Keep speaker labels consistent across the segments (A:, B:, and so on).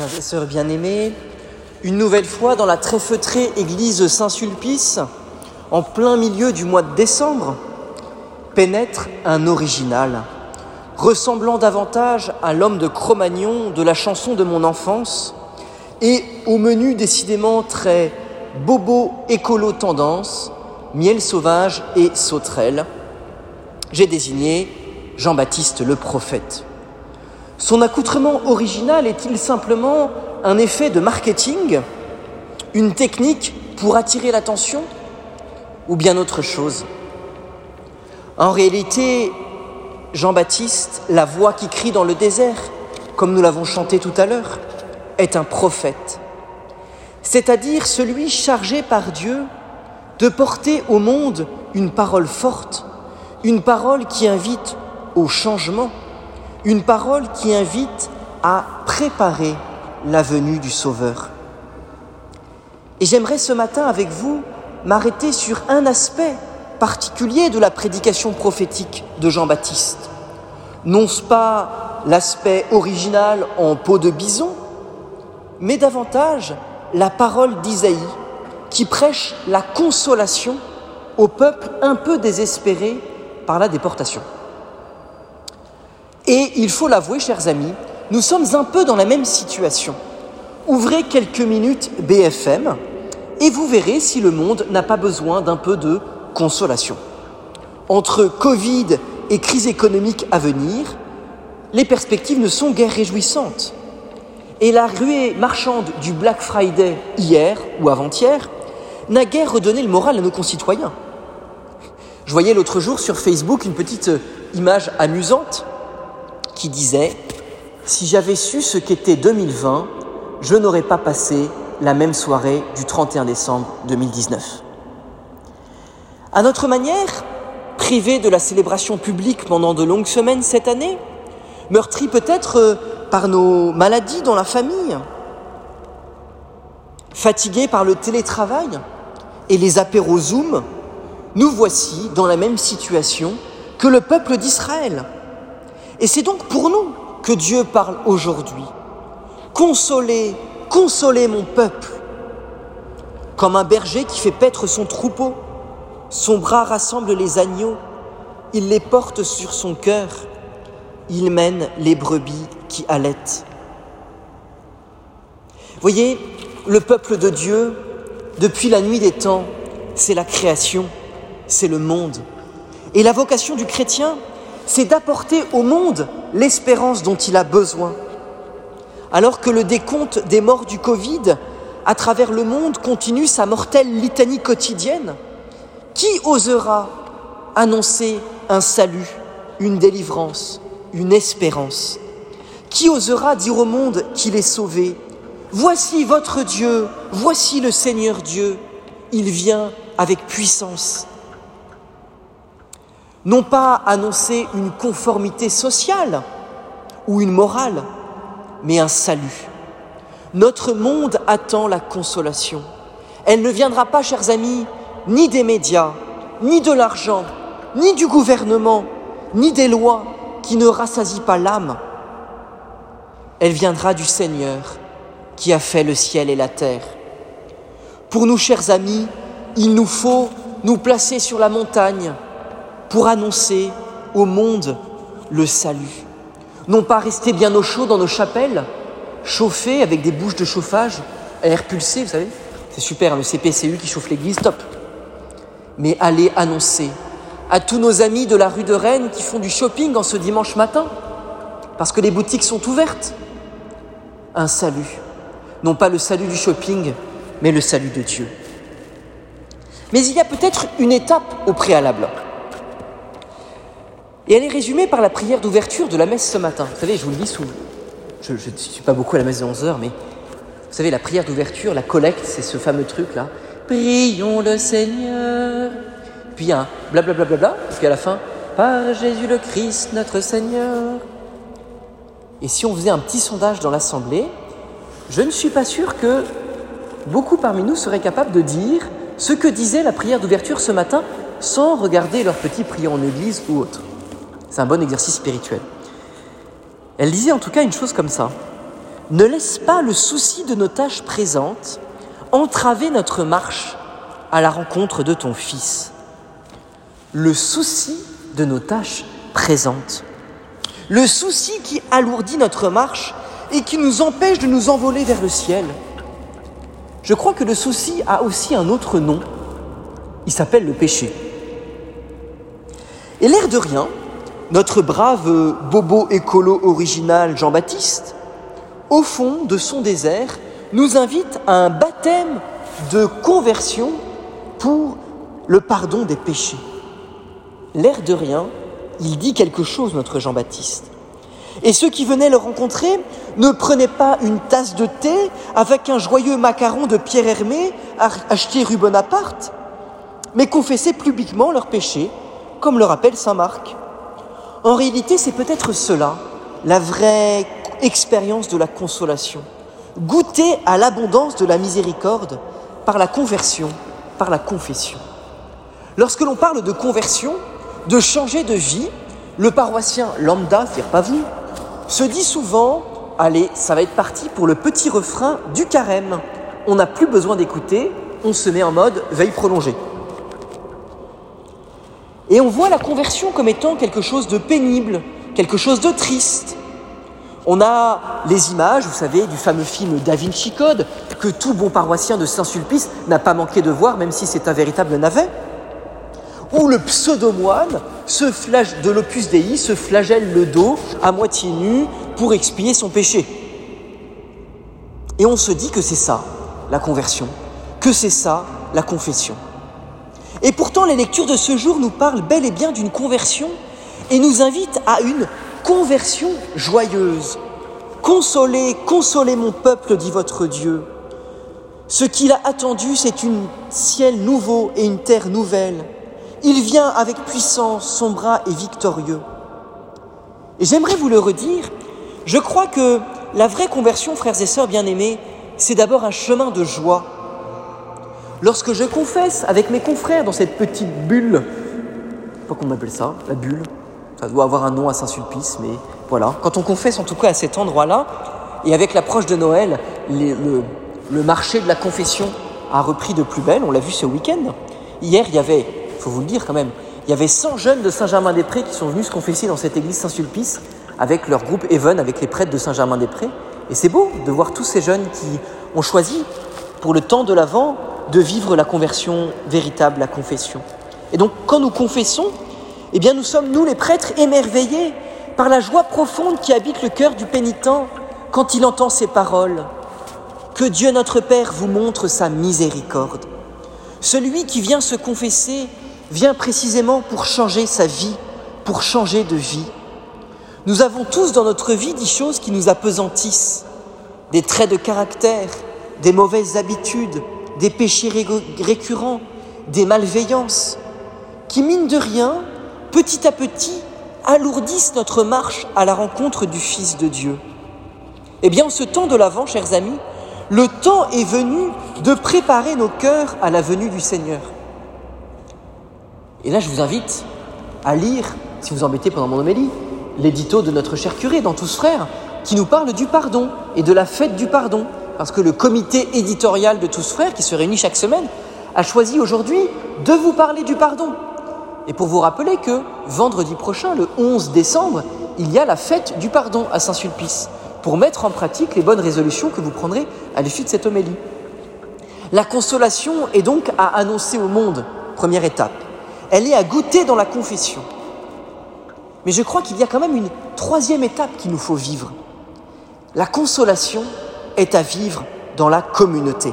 A: Et sœurs bien-aimés, une nouvelle fois dans la très feutrée église Saint-Sulpice, en plein milieu du mois de décembre, pénètre un original, ressemblant davantage à l'homme de Cro-Magnon de la chanson de mon enfance, et au menu décidément très bobo écolo tendance, miel sauvage et sauterelle, j'ai désigné Jean-Baptiste le prophète. Son accoutrement original est-il simplement un effet de marketing, une technique pour attirer l'attention ou bien autre chose? En réalité, Jean-Baptiste, la voix qui crie dans le désert, comme nous l'avons chanté tout à l'heure, est un prophète, c'est-à-dire celui chargé par Dieu de porter au monde une parole forte, une parole qui invite au changement, une parole qui invite à préparer la venue du Sauveur. Et j'aimerais ce matin avec vous m'arrêter sur un aspect particulier de la prédication prophétique de Jean-Baptiste. Non pas l'aspect original en peau de bison, mais davantage la parole d'Isaïe qui prêche la consolation au peuple un peu désespéré par la déportation. Il faut l'avouer, chers amis, nous sommes un peu dans la même situation. Ouvrez quelques minutes BFM et vous verrez si le monde n'a pas besoin d'un peu de consolation. Entre Covid et crise économique à venir, les perspectives ne sont guère réjouissantes. Et la ruée marchande du Black Friday hier ou avant-hier n'a guère redonné le moral à nos concitoyens. Je voyais l'autre jour sur Facebook une petite image amusante qui disait Si j'avais su ce qu'était 2020, je n'aurais pas passé la même soirée du 31 décembre 2019. À notre manière, privés de la célébration publique pendant de longues semaines cette année, meurtris peut-être euh, par nos maladies dans la famille, fatigués par le télétravail et les apéros Zoom, nous voici dans la même situation que le peuple d'Israël. Et c'est donc pour nous que Dieu parle aujourd'hui. Consolez, consolez mon peuple. Comme un berger qui fait paître son troupeau, son bras rassemble les agneaux, il les porte sur son cœur, il mène les brebis qui allaitent. Voyez, le peuple de Dieu, depuis la nuit des temps, c'est la création, c'est le monde. Et la vocation du chrétien, c'est d'apporter au monde l'espérance dont il a besoin. Alors que le décompte des morts du Covid à travers le monde continue sa mortelle litanie quotidienne, qui osera annoncer un salut, une délivrance, une espérance? Qui osera dire au monde qu'il est sauvé? Voici votre Dieu, voici le Seigneur Dieu, il vient avec puissance non pas annoncer une conformité sociale ou une morale, mais un salut. Notre monde attend la consolation. Elle ne viendra pas, chers amis, ni des médias, ni de l'argent, ni du gouvernement, ni des lois qui ne rassasient pas l'âme. Elle viendra du Seigneur qui a fait le ciel et la terre. Pour nous, chers amis, il nous faut nous placer sur la montagne, pour annoncer au monde le salut. Non pas rester bien au chaud dans nos chapelles, chauffer avec des bouches de chauffage à air pulsé, vous savez, c'est super, le CPCU qui chauffe l'église, top. Mais aller annoncer à tous nos amis de la rue de Rennes qui font du shopping en ce dimanche matin, parce que les boutiques sont ouvertes, un salut. Non pas le salut du shopping, mais le salut de Dieu. Mais il y a peut-être une étape au préalable. Et elle est résumée par la prière d'ouverture de la messe ce matin. Vous savez, je vous le dis sous. Je ne suis pas beaucoup à la messe de 11 heures, mais vous savez, la prière d'ouverture, la collecte, c'est ce fameux truc-là. Prions le Seigneur. Puis un blablabla, bla, bla, puis à la fin, par Jésus le Christ, notre Seigneur. Et si on faisait un petit sondage dans l'Assemblée, je ne suis pas sûr que beaucoup parmi nous seraient capables de dire ce que disait la prière d'ouverture ce matin sans regarder leur petit prière en église ou autre. C'est un bon exercice spirituel. Elle disait en tout cas une chose comme ça. ne laisse pas le souci de nos tâches présentes entraver notre marche à la rencontre de ton Fils. Le souci de nos tâches présentes. Le souci qui alourdit notre marche et qui nous empêche de nous envoler vers le ciel. Je crois que le souci a aussi un autre nom. Il s'appelle le péché. Et l'air de rien, notre brave bobo écolo original Jean-Baptiste, au fond de son désert, nous invite à un baptême de conversion pour le pardon des péchés. L'air de rien, il dit quelque chose, notre Jean-Baptiste. Et ceux qui venaient le rencontrer ne prenaient pas une tasse de thé avec un joyeux macaron de Pierre Hermé acheté rue Bonaparte, mais confessaient publiquement leurs péchés, comme le rappelle Saint Marc. En réalité, c'est peut-être cela, la vraie expérience de la consolation. Goûter à l'abondance de la miséricorde par la conversion, par la confession. Lorsque l'on parle de conversion, de changer de vie, le paroissien lambda, c'est pas vous, se dit souvent Allez, ça va être parti pour le petit refrain du carême. On n'a plus besoin d'écouter, on se met en mode veille prolongée. Et on voit la conversion comme étant quelque chose de pénible, quelque chose de triste. On a les images, vous savez, du fameux film Da Vinci que tout bon paroissien de Saint-Sulpice n'a pas manqué de voir, même si c'est un véritable navet. Où le pseudo-moine de l'Opus Dei se flagelle le dos à moitié nu pour expier son péché. Et on se dit que c'est ça, la conversion, que c'est ça, la confession. Et pourtant, les lectures de ce jour nous parlent bel et bien d'une conversion et nous invitent à une conversion joyeuse. Consolez, consolez mon peuple, dit votre Dieu. Ce qu'il a attendu, c'est un ciel nouveau et une terre nouvelle. Il vient avec puissance, son bras est victorieux. Et j'aimerais vous le redire, je crois que la vraie conversion, frères et sœurs bien-aimés, c'est d'abord un chemin de joie. Lorsque je confesse avec mes confrères dans cette petite bulle, pas qu'on appelle ça, la bulle, ça doit avoir un nom à Saint-Sulpice, mais voilà. Quand on confesse en tout cas à cet endroit-là, et avec l'approche de Noël, le, le marché de la confession a repris de plus belle, on l'a vu ce week-end. Hier, il y avait faut vous le dire quand même. Il y avait 100 jeunes de Saint-Germain-des-Prés qui sont venus se confesser dans cette église Saint-Sulpice avec leur groupe Even, avec les prêtres de Saint-Germain-des-Prés. Et c'est beau de voir tous ces jeunes qui ont choisi, pour le temps de l'Avent, de vivre la conversion véritable, la confession. Et donc, quand nous confessons, eh bien, nous sommes, nous les prêtres, émerveillés par la joie profonde qui habite le cœur du pénitent quand il entend ces paroles. Que Dieu notre Père vous montre sa miséricorde. Celui qui vient se confesser vient précisément pour changer sa vie, pour changer de vie. Nous avons tous dans notre vie des choses qui nous apesantissent, des traits de caractère, des mauvaises habitudes, des péchés récurrents, des malveillances, qui, mine de rien, petit à petit, alourdissent notre marche à la rencontre du Fils de Dieu. Eh bien, en ce temps de l'Avent, chers amis, le temps est venu de préparer nos cœurs à la venue du Seigneur. Et là, je vous invite à lire, si vous embêtez pendant mon homélie, l'édito de notre cher curé dans Tous Frères, qui nous parle du pardon et de la fête du pardon. Parce que le comité éditorial de Tous Frères, qui se réunit chaque semaine, a choisi aujourd'hui de vous parler du pardon. Et pour vous rappeler que vendredi prochain, le 11 décembre, il y a la fête du pardon à Saint-Sulpice, pour mettre en pratique les bonnes résolutions que vous prendrez à l'issue de cette homélie. La consolation est donc à annoncer au monde, première étape elle est à goûter dans la confession. Mais je crois qu'il y a quand même une troisième étape qu'il nous faut vivre. La consolation est à vivre dans la communauté.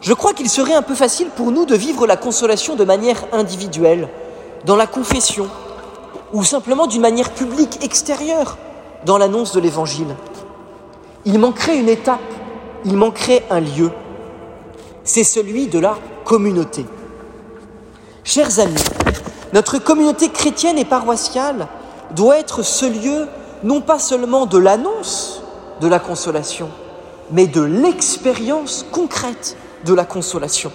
A: Je crois qu'il serait un peu facile pour nous de vivre la consolation de manière individuelle, dans la confession, ou simplement d'une manière publique extérieure, dans l'annonce de l'Évangile. Il manquerait une étape, il manquerait un lieu. C'est celui de la communauté. Chers amis, notre communauté chrétienne et paroissiale doit être ce lieu non pas seulement de l'annonce de la consolation, mais de l'expérience concrète de la consolation.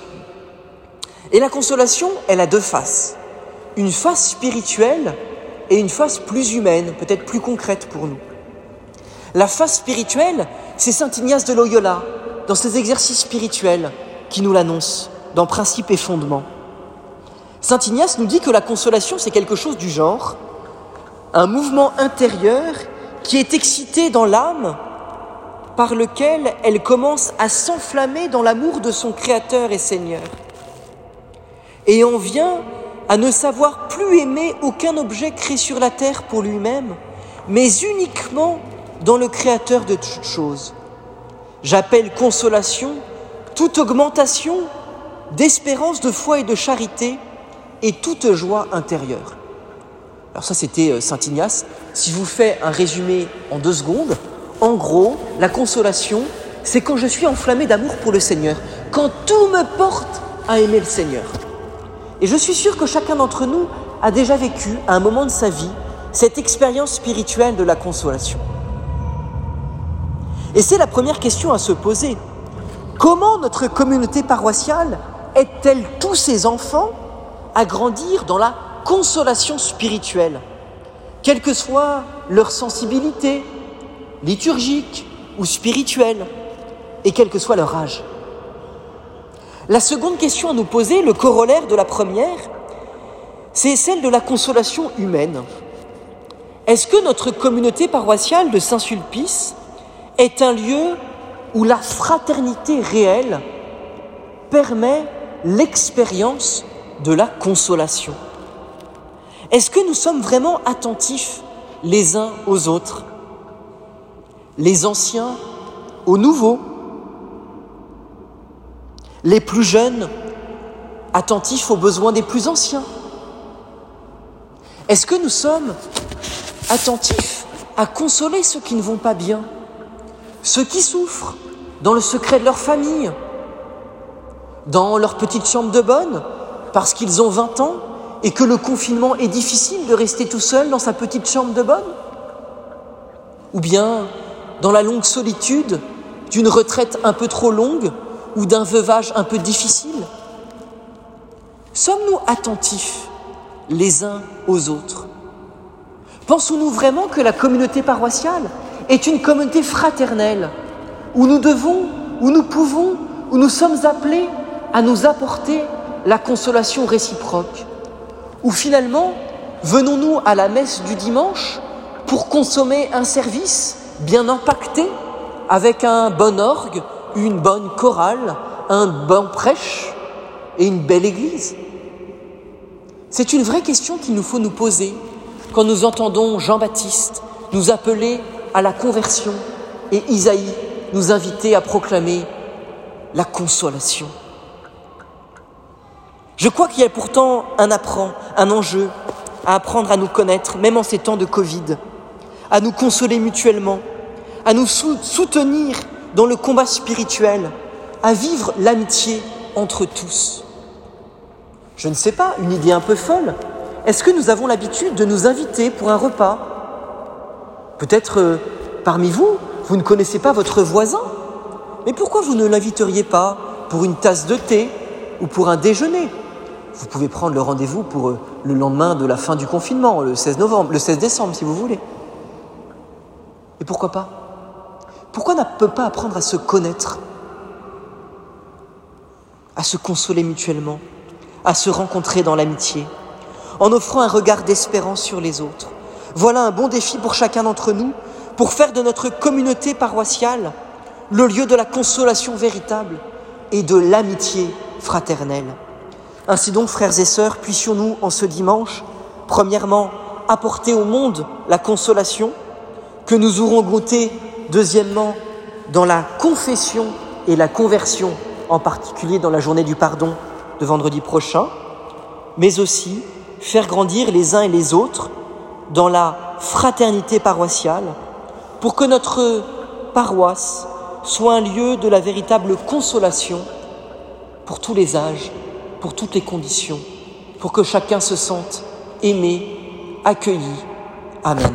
A: Et la consolation, elle a deux faces. Une face spirituelle et une face plus humaine, peut-être plus concrète pour nous. La face spirituelle, c'est Saint Ignace de Loyola, dans ses exercices spirituels, qui nous l'annonce, dans Principe et Fondement. Saint Ignace nous dit que la consolation, c'est quelque chose du genre, un mouvement intérieur qui est excité dans l'âme, par lequel elle commence à s'enflammer dans l'amour de son Créateur et Seigneur. Et on vient à ne savoir plus aimer aucun objet créé sur la terre pour lui-même, mais uniquement dans le Créateur de toutes choses. J'appelle consolation toute augmentation d'espérance, de foi et de charité, et toute joie intérieure. Alors ça, c'était euh, Saint Ignace. Si je vous fais un résumé en deux secondes, en gros, la consolation, c'est quand je suis enflammé d'amour pour le Seigneur, quand tout me porte à aimer le Seigneur. Et je suis sûr que chacun d'entre nous a déjà vécu, à un moment de sa vie, cette expérience spirituelle de la consolation. Et c'est la première question à se poser. Comment notre communauté paroissiale aide-t-elle tous ses enfants à grandir dans la consolation spirituelle, quelle que soit leur sensibilité liturgique ou spirituelle, et quel que soit leur âge La seconde question à nous poser, le corollaire de la première, c'est celle de la consolation humaine. Est-ce que notre communauté paroissiale de Saint-Sulpice est un lieu où la fraternité réelle permet l'expérience de la consolation? Est-ce que nous sommes vraiment attentifs les uns aux autres, les anciens aux nouveaux, les plus jeunes attentifs aux besoins des plus anciens. Est-ce que nous sommes attentifs à consoler ceux qui ne vont pas bien, ceux qui souffrent, dans le secret de leur famille, dans leur petite chambre de bonne, parce qu'ils ont 20 ans et que le confinement est difficile de rester tout seul dans sa petite chambre de bonne? Ou bien dans la longue solitude d'une retraite un peu trop longue ou d'un veuvage un peu difficile? Sommes-nous attentifs les uns aux autres? Pensons-nous vraiment que la communauté paroissiale est une communauté fraternelle où nous devons, où nous pouvons, où nous sommes appelés à nous apporter la consolation réciproque? Ou finalement, venons-nous à la messe du dimanche pour consommer un service bien impacté avec un bon orgue, une bonne chorale, un bon prêche et une belle église C'est une vraie question qu'il nous faut nous poser quand nous entendons Jean-Baptiste nous appeler à la conversion et Isaïe nous inviter à proclamer la consolation. Je crois qu'il y a pourtant un apprend, un enjeu à apprendre à nous connaître, même en ces temps de Covid, à nous consoler mutuellement, à nous soutenir dans le combat spirituel, à vivre l'amitié entre tous. Je ne sais pas, une idée un peu folle. Est-ce que nous avons l'habitude de nous inviter pour un repas? Peut-être euh, parmi vous, vous ne connaissez pas votre voisin. Mais pourquoi vous ne l'inviteriez pas pour une tasse de thé ou pour un déjeuner? Vous pouvez prendre le rendez-vous pour euh, le lendemain de la fin du confinement, le 16 novembre, le 16 décembre si vous voulez. Et pourquoi pas? Pourquoi ne peut pas apprendre à se connaître, à se consoler mutuellement, à se rencontrer dans l'amitié, en offrant un regard d'espérance sur les autres. Voilà un bon défi pour chacun d'entre nous pour faire de notre communauté paroissiale le lieu de la consolation véritable et de l'amitié fraternelle. Ainsi donc, frères et sœurs, puissions-nous en ce dimanche, premièrement, apporter au monde la consolation que nous aurons goûté, deuxièmement, dans la confession et la conversion, en particulier dans la journée du pardon de vendredi prochain, mais aussi faire grandir les uns et les autres dans la fraternité paroissiale pour que notre paroisse soit un lieu de la véritable consolation pour tous les âges, pour toutes les conditions, pour que chacun se sente aimé, accueilli. Amen.